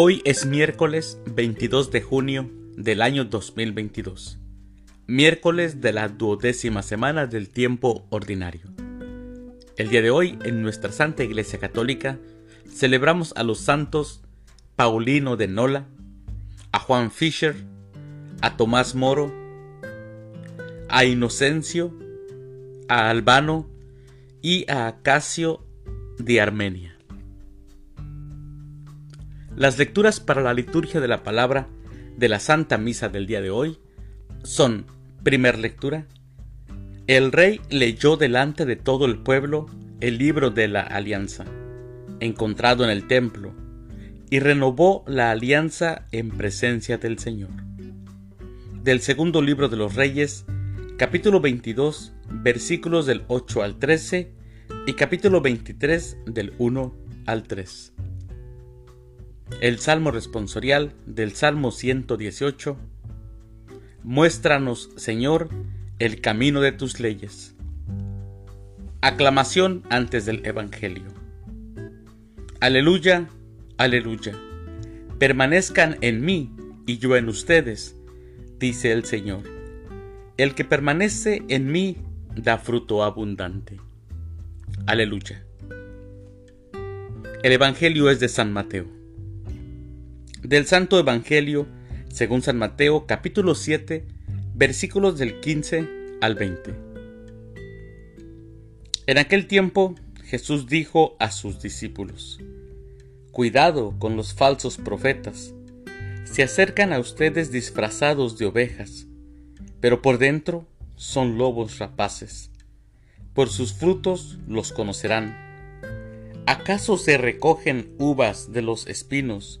Hoy es miércoles 22 de junio del año 2022, miércoles de la duodécima semana del tiempo ordinario. El día de hoy, en nuestra Santa Iglesia Católica, celebramos a los santos Paulino de Nola, a Juan Fischer, a Tomás Moro, a Inocencio, a Albano y a Acacio de Armenia. Las lecturas para la liturgia de la palabra de la Santa Misa del día de hoy son, primer lectura, el rey leyó delante de todo el pueblo el libro de la alianza, encontrado en el templo, y renovó la alianza en presencia del Señor. Del segundo libro de los reyes, capítulo 22, versículos del 8 al 13 y capítulo 23 del 1 al 3. El Salmo responsorial del Salmo 118. Muéstranos, Señor, el camino de tus leyes. Aclamación antes del Evangelio. Aleluya, aleluya. Permanezcan en mí y yo en ustedes, dice el Señor. El que permanece en mí da fruto abundante. Aleluya. El Evangelio es de San Mateo. Del Santo Evangelio, según San Mateo, capítulo 7, versículos del 15 al 20. En aquel tiempo Jesús dijo a sus discípulos, Cuidado con los falsos profetas. Se acercan a ustedes disfrazados de ovejas, pero por dentro son lobos rapaces. Por sus frutos los conocerán. ¿Acaso se recogen uvas de los espinos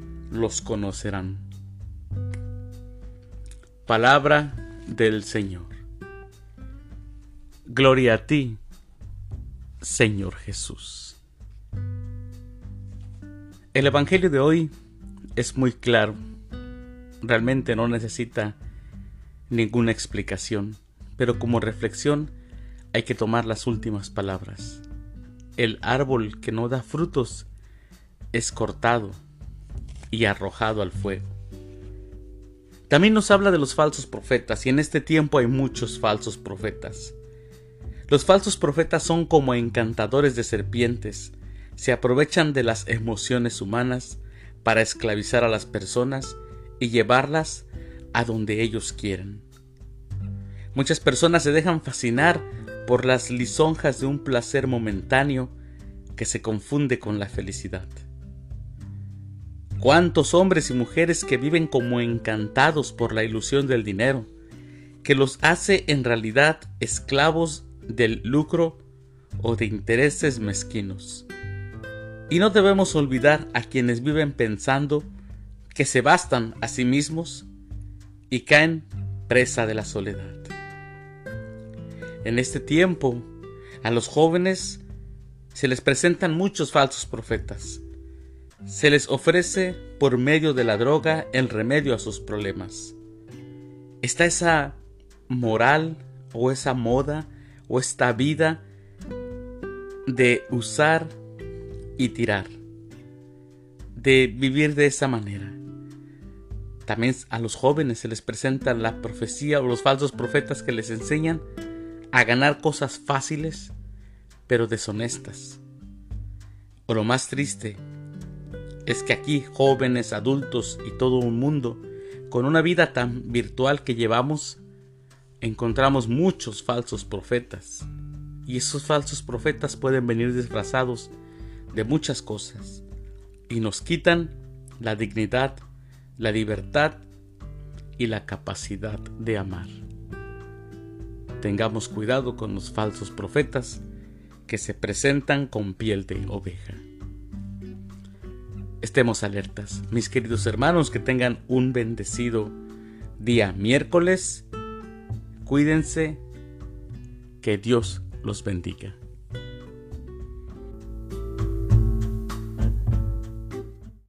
los conocerán. Palabra del Señor. Gloria a ti, Señor Jesús. El Evangelio de hoy es muy claro. Realmente no necesita ninguna explicación, pero como reflexión hay que tomar las últimas palabras. El árbol que no da frutos es cortado y arrojado al fuego. También nos habla de los falsos profetas y en este tiempo hay muchos falsos profetas. Los falsos profetas son como encantadores de serpientes, se aprovechan de las emociones humanas para esclavizar a las personas y llevarlas a donde ellos quieren. Muchas personas se dejan fascinar por las lisonjas de un placer momentáneo que se confunde con la felicidad. Cuántos hombres y mujeres que viven como encantados por la ilusión del dinero, que los hace en realidad esclavos del lucro o de intereses mezquinos. Y no debemos olvidar a quienes viven pensando que se bastan a sí mismos y caen presa de la soledad. En este tiempo, a los jóvenes se les presentan muchos falsos profetas se les ofrece por medio de la droga el remedio a sus problemas. Está esa moral o esa moda o esta vida de usar y tirar, de vivir de esa manera. También a los jóvenes se les presenta la profecía o los falsos profetas que les enseñan a ganar cosas fáciles pero deshonestas. O lo más triste, es que aquí jóvenes, adultos y todo un mundo, con una vida tan virtual que llevamos, encontramos muchos falsos profetas. Y esos falsos profetas pueden venir disfrazados de muchas cosas y nos quitan la dignidad, la libertad y la capacidad de amar. Tengamos cuidado con los falsos profetas que se presentan con piel de oveja. Estemos alertas. Mis queridos hermanos, que tengan un bendecido día miércoles. Cuídense. Que Dios los bendiga.